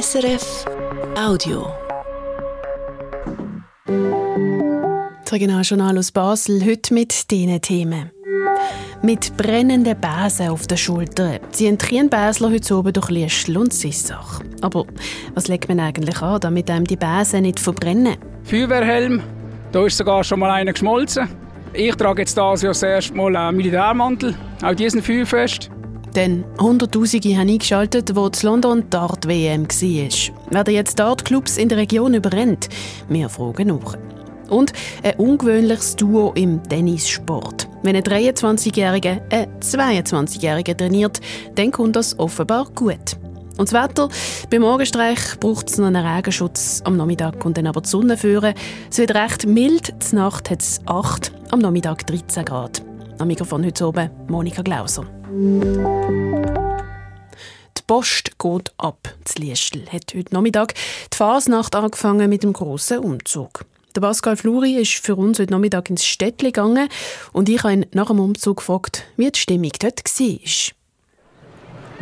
SRF Audio. Das Regionaljournal aus Basel heute mit diesen Themen. Mit brennenden Bäsen auf der Schulter ziehen Trienbäsler heute oben durch Liestl und Sissach. Aber was legt man eigentlich an, damit einem die Bäsen nicht verbrennen? Feuerwehrhelm, da ist sogar schon mal einer geschmolzen. Ich trage jetzt das Jahr das erste Mal einen Militärmantel, auch diesen feuerfest. Denn Hunderttausende haben eingeschaltet, wo das London Dart WM war. Werden jetzt Dartclubs in der Region überrennt? Wir fragen nach. Und ein ungewöhnliches Duo im Tennissport. Wenn ein 23-Jähriger einen 22-Jährigen trainiert, dann kommt das offenbar gut. Und das Wetter? Beim Morgenstreich braucht es noch einen Regenschutz. Am Nachmittag und dann aber die Sonne führen. Es wird recht mild. Die Nacht hat es 8, am Nachmittag 13 Grad. Am Mikrofon heute oben Monika Glauser. Die Post geht ab. Das Liestl hat heute Nachmittag die Fasnacht angefangen mit dem grossen Umzug. Der Pascal Fluri ist für uns heute Nachmittag ins Städtli gegangen und ich habe ihn nach dem Umzug gefragt, wie die Stimmung dort war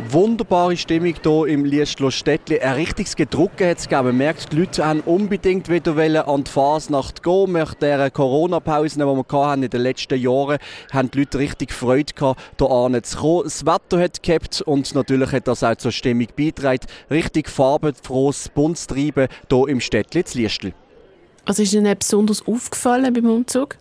wunderbare Stimmung hier im Liestler Städtli. Ein richtiges Gedrucke hat es gegeben. Man merkt, die Leute haben unbedingt wieder an die Fasnacht gehen. Nach der Corona-Pause, die wir in den letzten Jahren haben die Leute richtig Freude gehabt, hier zu kommen. Das Wetter hat gehabt und natürlich hat das auch zur Stimmung beigetragen. Richtig farbenfrohes Bunstreiben hier im Städtli zu Liestl. Also ist Ihnen besonders aufgefallen beim Umzug?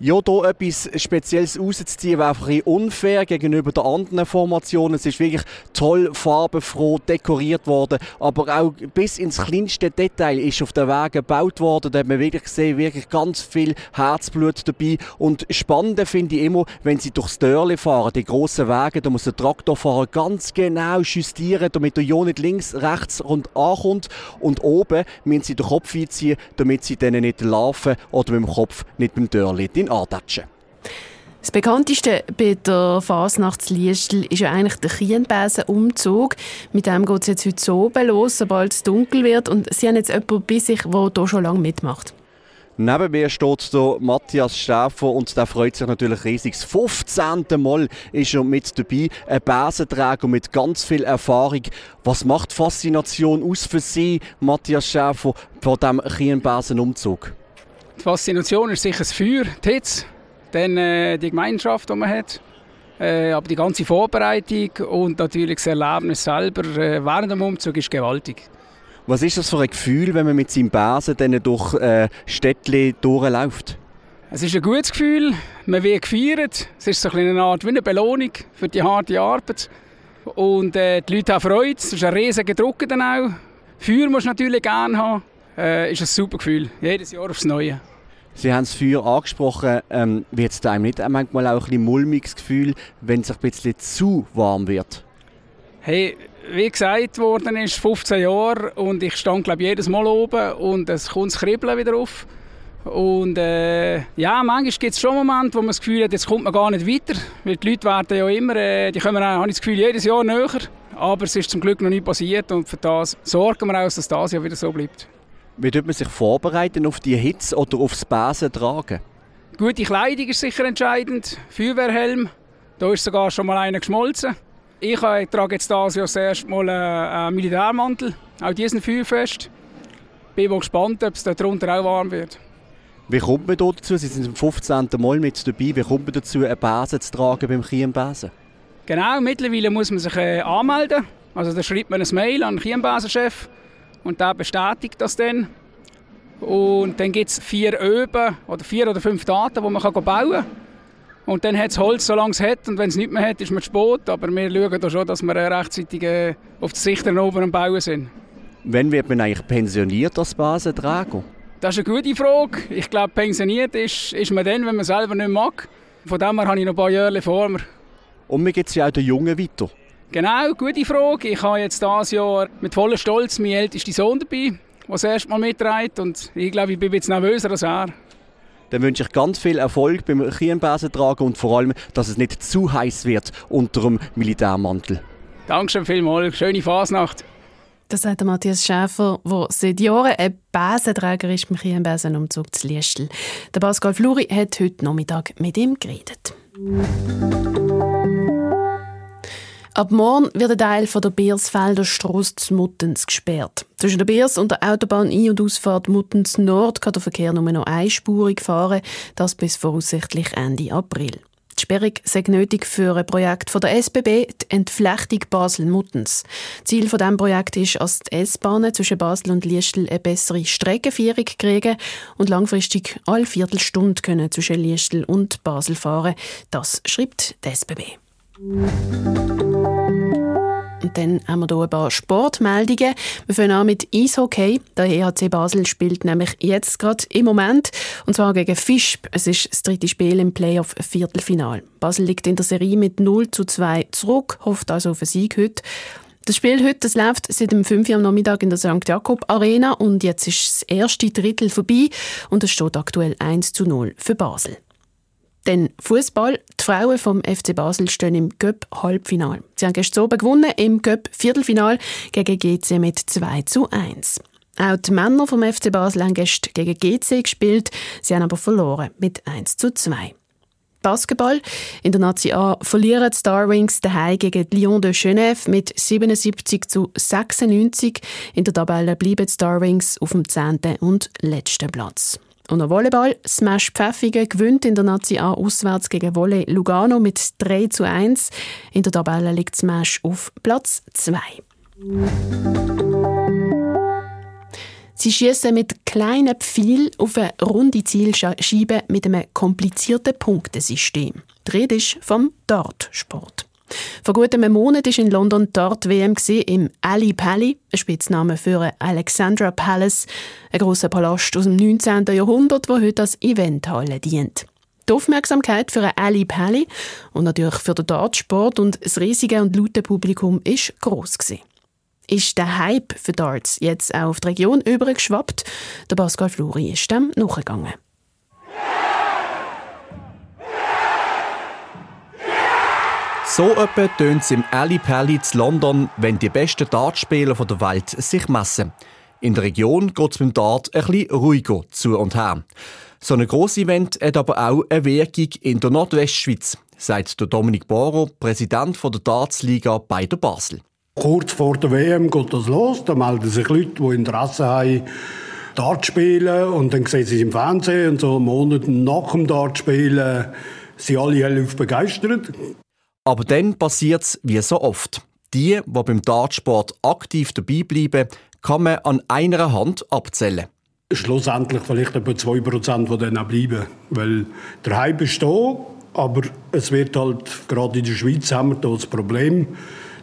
Ja, hier etwas Spezielles rauszuziehen, wäre einfach ein unfair gegenüber den anderen Formationen. Es ist wirklich toll, farbenfroh dekoriert worden, aber auch bis ins kleinste Detail ist auf den Wegen gebaut worden. Da hat man wirklich gesehen, wirklich ganz viel Herzblut dabei. Und spannend finde ich immer, wenn sie durchs Dörrli fahren, die grossen Wege, da muss der Traktorfahrer ganz genau justieren, damit der ja nicht links, rechts rund ankommt. Und oben müssen sie den Kopf einziehen, damit sie dann nicht laufen oder mit dem Kopf nicht beim Dörrli antatschen. Das bekannteste bei der Fasnachtsliestel ist ja eigentlich der Kienbesen-Umzug. Mit dem geht es jetzt heute so oben los, sobald es dunkel wird. Und Sie haben jetzt jemanden bei sich, der hier schon lange mitmacht. Neben mir steht der Matthias Schäfer und der freut sich natürlich riesig. Das 15. Mal ist er mit dabei, ein Besenträger mit ganz viel Erfahrung. Was macht Faszination aus für Sie, Matthias Schäfer, vor diesem Kienbesen-Umzug? Die Faszination ist sicher das Feuer, die Hitze, dann äh, die Gemeinschaft, die man hat, äh, aber die ganze Vorbereitung und natürlich das Erlebnis selber äh, während dem Umzug ist gewaltig. Was ist das für ein Gefühl, wenn man mit seinem Besen dann durch äh, Städtchen durchläuft? Es ist ein gutes Gefühl, man wird gefeiert. Es ist so eine Art wie eine Belohnung für die harte Arbeit. Und äh, die Leute haben Freude, es ist ein riesiger Druck dann auch. Feuer muss natürlich gerne haben äh, ist ein super Gefühl. Jedes Jahr aufs Neue. Sie haben das Feuer angesprochen. Ähm, wird es einem nicht manchmal auch ein mulmiges Gefühl, wenn es ein bisschen zu warm wird? Hey, wie gesagt worden ist, 15 Jahre und ich stand glaube jedes Mal oben und es kommt das Kribbeln wieder auf. Und äh, ja, manchmal gibt es schon Momente, wo man das Gefühl hat, jetzt kommt man gar nicht weiter. Weil die Leute werden ja immer, äh, die kommen, habe ich das Gefühl, jedes Jahr näher. Aber es ist zum Glück noch nie passiert und für das sorgen wir auch, dass das Jahr wieder so bleibt. Wie tut man sich vorbereiten auf die Hitze oder aufs Besen tragen? Gute Kleidung ist sicher entscheidend. Feuerwehrhelm, da ist sogar schon mal einer geschmolzen. Ich trage jetzt das Jahr das erste Mal einen Militärmantel, auch diesen feuerfest. Bin mal gespannt, ob es darunter auch warm wird. Wie kommt man dazu? Sie sind zum 15. Mal mit dabei. Wie kommt man dazu, einen Besen zu tragen beim Chiembesen? Genau, mittlerweile muss man sich äh, anmelden. Also da schreibt man ein Mail an den Chiembesenchef und der bestätigt das dann. Und dann gibt es vier Öben oder vier oder fünf Daten, die man bauen kann. Und dann hat es Holz, solange es hat. Und wenn es nicht mehr hat, ist man zu spät. Aber wir schauen da schon, dass wir rechtzeitig äh, auf die Sichtern oben am Bauen sind. Wann wird man eigentlich pensioniert als Basenträger? Das ist eine gute Frage. Ich glaube, pensioniert ist, ist man dann, wenn man selber nicht mag. Von dem her habe ich noch ein paar Jahre vor mir. Und mir geht es ja auch den Jungen weiter. Genau, gute Frage. Ich habe jetzt dieses Jahr mit voller Stolz meinen ältesten Sohn dabei, der das erste Mal mitträgt. Und ich glaube, ich bin jetzt nervöser als er. Dann wünsche ich ganz viel Erfolg beim Kienbesentragen und vor allem, dass es nicht zu heiß wird unter dem Militärmantel. Dankeschön vielmals. Schöne Fasnacht. Das sagt Matthias Schäfer, der seit Jahren ein Besenträger ist beim Kienbesenumzug zu Liestl. Der Pascal Fluri hat heute Nachmittag mit ihm geredet. Ab morgen wird ein Teil von der Biersfelder Strasse zu Muttens gesperrt. Zwischen der Biers und der Autobahn Ein- und Ausfahrt Muttens Nord kann der Verkehr nur noch einspurig fahren, das bis voraussichtlich Ende April. Die Sperrung sei nötig für ein Projekt von der SBB, die Entflechtung Basel-Muttens. Ziel von diesem Projekt ist, dass die S-Bahnen zwischen Basel und Liestel eine bessere Streckenführung kriegen und langfristig alle Viertelstunde können zwischen Liestel und Basel fahren. Das schreibt die SBB. Und dann haben wir hier ein paar Sportmeldungen. Wir fangen an mit Eishockey. Der EHC Basel spielt nämlich jetzt gerade im Moment, und zwar gegen Fischb. Es ist das dritte Spiel im Playoff-Viertelfinal. Basel liegt in der Serie mit 0 zu 2 zurück, hofft also auf einen Sieg heute. Das Spiel heute das läuft seit dem 5 Uhr am Nachmittag in der St. Jakob Arena und jetzt ist das erste Drittel vorbei und es steht aktuell 1 zu 0 für Basel. Denn Fußball, die Frauen vom FC Basel stehen im Göpp Halbfinal. Sie haben gestern oben gewonnen im Göpp Viertelfinal gegen GC mit 2 zu 1. Auch die Männer vom FC Basel haben gestern gegen GC gespielt, sie haben aber verloren mit 1 zu 2. Basketball. In der Nazi A verlieren die Starwings daheim gegen Lyon de Genève mit 77 zu 96. In der Tabelle bleiben die Starwings auf dem 10. und letzten Platz. Und der Volleyball. Smash Pfäffigen gewinnt in der Nazi A auswärts gegen Volley Lugano mit 3 zu 1. In der Tabelle liegt Smash auf Platz 2. Sie schießen mit kleinen Pfeil auf eine runde Zielscheibe mit einem komplizierten Punktesystem. Die Rede ist vom Dartsport. Vor gut einem Monat war in London Dart WM im Ali Pally, ein Spitzname für Alexandra Palace, ein grosser Palast aus dem 19. Jahrhundert, der heute als Eventhalle dient. Die Aufmerksamkeit für Ali Pally und natürlich für den Dartsport und das riesige und laute Publikum ist gross. Ist der Hype für Darts jetzt auch auf die Region übergeschwappt? Der Pascal Fluri ist dem nachgegangen. So etwa tönt es im Ali Pally zu London, wenn die besten Dartspieler der Welt sich messen. In der Region geht es beim Dart ein bisschen ruhiger zu und her. So ein grosses Event hat aber auch eine Wirkung in der Nordwestschweiz, sagt Dominik Boro, Präsident der Dartsliga bei der Basel. Kurz vor der WM geht das los, da melden sich Leute, die Interesse haben, Dart spielen und dann sehen sie es im Fernsehen und so Monate nach dem Dartspielen sind alle hell begeistert. Aber dann passiert es wie so oft. Die, die beim Dartsport aktiv dabei bleiben, kann man an einer Hand abzählen. Schlussendlich vielleicht etwa 2% von denen bleiben. Weil der Hype ist da, aber es wird halt, gerade in der Schweiz haben wir da das Problem,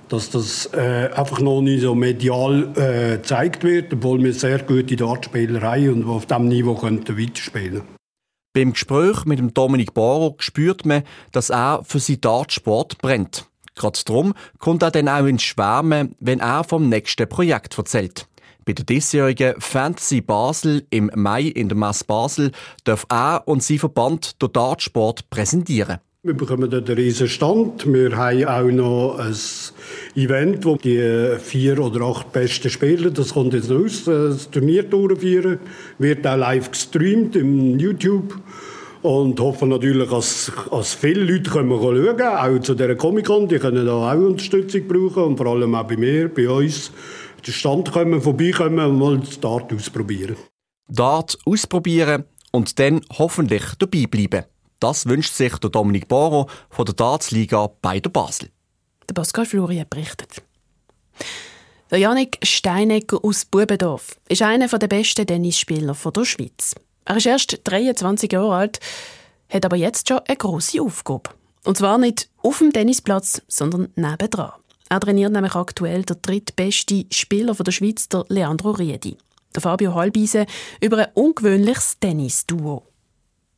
dass das äh, einfach noch nicht so medial äh, gezeigt wird, obwohl wir sehr gute Dartspieler haben und die auf diesem Niveau weiterspielen könnten. Beim Gespräch mit dem Dominik Baro spürt man, dass er für seinen Dartsport brennt. Gerade darum kommt er dann auch ins Schwärmen, wenn er vom nächsten Projekt erzählt. Bei der diesjährigen Fantasy Basel im Mai in der Mass Basel darf er und sein Verband den Dartsport präsentieren. Wir bekommen dort einen riesen Stand. Wir haben auch noch ein Event, wo die vier oder acht besten Spieler, das kommt jetzt raus, das Turnier durchführen. Wird auch live gestreamt im YouTube. Und hoffen natürlich, dass, dass viele Leute können schauen können, auch zu dieser Comic-Con. Die können da auch Unterstützung brauchen und vor allem auch bei mir, bei uns. Den Stand kommen, vorbeikommen und mal das Dart ausprobieren. Dart ausprobieren und dann hoffentlich dabei bleiben. Das wünscht sich der Dominik Boro von der Dartsliga bei der Basel. Der Pascal Florian berichtet. Der Janik Steinecker aus Bubendorf ist einer der besten Tennisspieler der Schweiz. Er ist erst 23 Jahre alt, hat aber jetzt schon eine grosse Aufgabe. Und zwar nicht auf dem Tennisplatz, sondern nebendran. Er trainiert nämlich aktuell der drittbeste Spieler der Schweiz, der Leandro Riedi. Der Fabio Halbise über ein ungewöhnliches Tennisduo.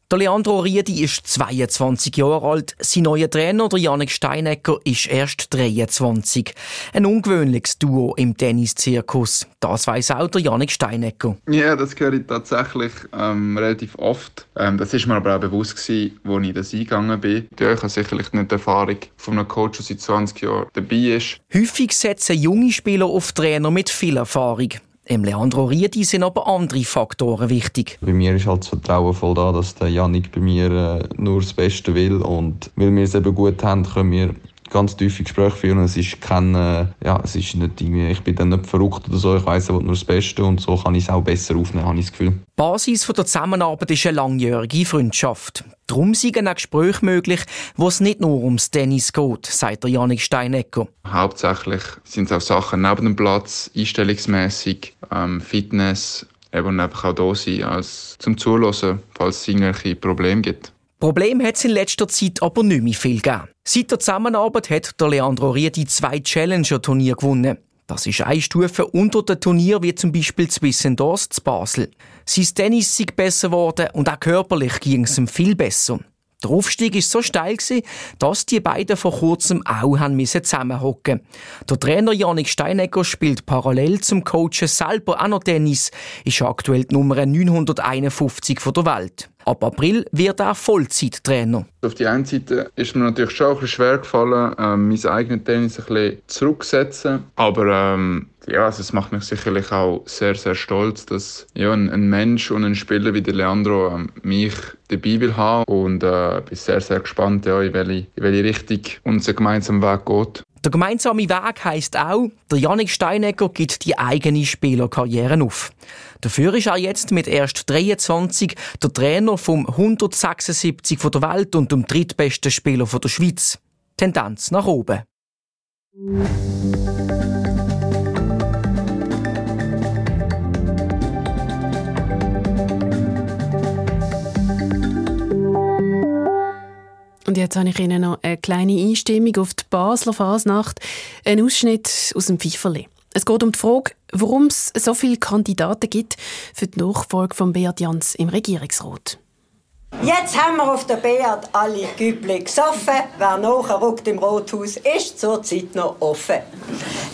Der Leandro Riedi ist 22 Jahre alt. Sein neuer Trainer, der Janik Steinecker, ist erst 23. Ein ungewöhnliches Duo im Tenniszirkus. Das weiß auch der Janik Steinecker. Ja, das höre ich tatsächlich ähm, relativ oft. Ähm, das ist mir aber auch bewusst gewesen, als ich das eingegangen bin. Ja, ich habe sicherlich nicht die Erfahrung von einem Coach, der seit 20 Jahren dabei ist. Häufig setzen junge Spieler auf Trainer mit viel Erfahrung. Im Leandro Riedi sind aber andere Faktoren wichtig. Bei mir ist halt das Vertrauen voll da, dass der Janik bei mir äh, nur das Beste will und weil wir es eben gut haben, können wir ganz tiefe Gespräche führen. Es ist kein, äh, ja, es ist nicht irgendwie, ich bin dann nicht verrückt oder so, ich weiss, er nur das Beste und so kann ich es auch besser aufnehmen, habe ich das Gefühl. Basis der Zusammenarbeit ist eine langjährige Freundschaft. Darum sind auch Gespräche möglich, wo es nicht nur ums Tennis geht, sagt der Janik Steinecker. Hauptsächlich sind es auch Sachen neben dem Platz, einstellungsmäßig, ähm, Fitness, eben einfach auch da sein, als zum Zuhören, falls es irgendwelche Probleme gibt. Problem hat es in letzter Zeit aber nicht mehr viel gegeben. Seit der Zusammenarbeit hat der Leandro Riedi zwei Challenger-Turniere gewonnen. Das ist eine Stufe unter dem Turnier wie zum Beispiel Zwissendorf zu Basel. Sein Tennis ist besser geworden und auch körperlich ging es ihm viel besser. Der Aufstieg war so steil, dass die beiden vor kurzem auch zusammenhocken Der Trainer Janik Steinegger spielt parallel zum Coachen selber auch noch Tennis, ist aktuell die Nummer 951 der Welt. Ab April wird er Vollzeittrainer. Auf die einen Seite ist mir natürlich schon ein bisschen schwer gefallen, ähm, mein eigenes Tennis ein bisschen zurückzusetzen. Aber ähm, ja, also es macht mich sicherlich auch sehr, sehr stolz, dass ja, ein, ein Mensch und ein Spieler wie der Leandro ähm, mich dabei will haben. Und äh, bin sehr, sehr gespannt, ja, in, welche, in welche Richtung unser gemeinsamer Weg geht. Der gemeinsame Weg heisst auch, der Janik Steinegger gibt die eigene Spielerkarriere auf. Dafür ist er jetzt mit erst 23 der Trainer vom 176 von der Welt und dem drittbesten Spieler von der Schweiz. Tendenz nach oben. Und jetzt habe ich Ihnen noch eine kleine Einstimmung auf die Basler Fasnacht, ein Ausschnitt aus dem Pfeiferli. Es geht um die Frage, warum es so viele Kandidaten gibt für die Nachfolge von Beat Jans im Regierungsrat. Jetzt haben wir auf der Beat alle Güble gesoffen. Wer nachrückt im Rothaus, ist zurzeit noch offen.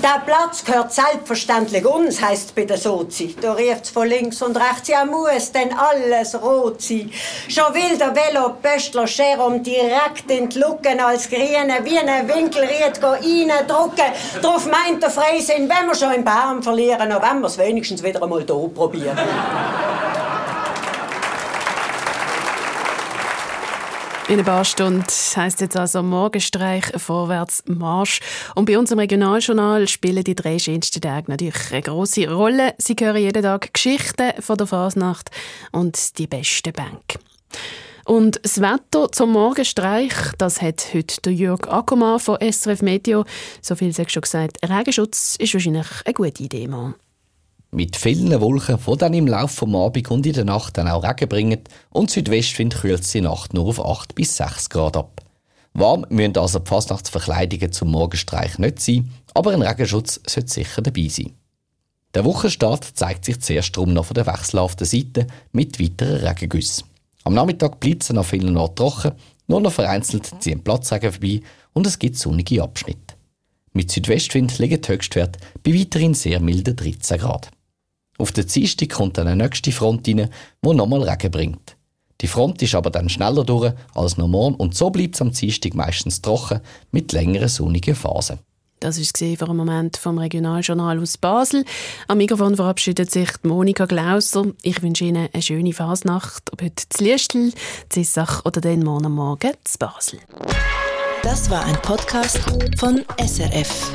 Der Platz gehört selbstverständlich uns, heisst bei der Sozi. Da es von links und rechts, ja muss denn alles rot sein. Schon will der Velo Pöstler Scherum direkt in die Lucken als Grüne wie ein Winkelried reindrücken. Darauf meint der Freisinn, wenn wir schon im Baum verlieren, dann wenn wir es wenigstens wieder einmal hier probieren. In ein paar Stunden heisst jetzt also Morgenstreich, vorwärts Marsch. Und bei unserem Regionaljournal spielen die drei schönsten Tage natürlich eine grosse Rolle. Sie hören jeden Tag Geschichten von der Fasnacht und die besten Bänke. Und das Wetter zum Morgenstreich, das hat heute Jörg Ackermann von SRF Meteo. So viel sagst schon gesagt, Regenschutz ist wahrscheinlich eine gute Idee, Mann mit vielen Wolken, die dann im Laufe des Abend und in der Nacht dann auch Regen bringen und Südwestwind kühlt die Nacht nur auf 8 bis 6 Grad ab. Warm müssen also die Fastnachtsverkleidungen zum Morgenstreich nicht sein, aber ein Regenschutz sollte sicher dabei sein. Der Wochenstart zeigt sich zuerst drum noch von der wechselhaften Seite mit weiteren Regengüssen. Am Nachmittag bleibt es an vielen Orten trocken, nur noch vereinzelt ziehen Platzregen vorbei und es gibt sonnige Abschnitte. Mit Südwestwind liegen die Höchstwerte bei weiterhin sehr milden 13 Grad. Auf der Dienstag kommt dann eine nächste Front rein, die nochmal Regen bringt. Die Front ist aber dann schneller durch als normal und so bleibt es am Dienstag meistens trocken mit längeren sonnigen Phasen. Das war für einen Moment vom Regionaljournal aus Basel. Am Mikrofon verabschiedet sich Monika Glauser. Ich wünsche Ihnen eine schöne Fasnacht, ob heute zu Liestl, Zissach oder den morgen Morgen zu Basel. Das war ein Podcast von SRF.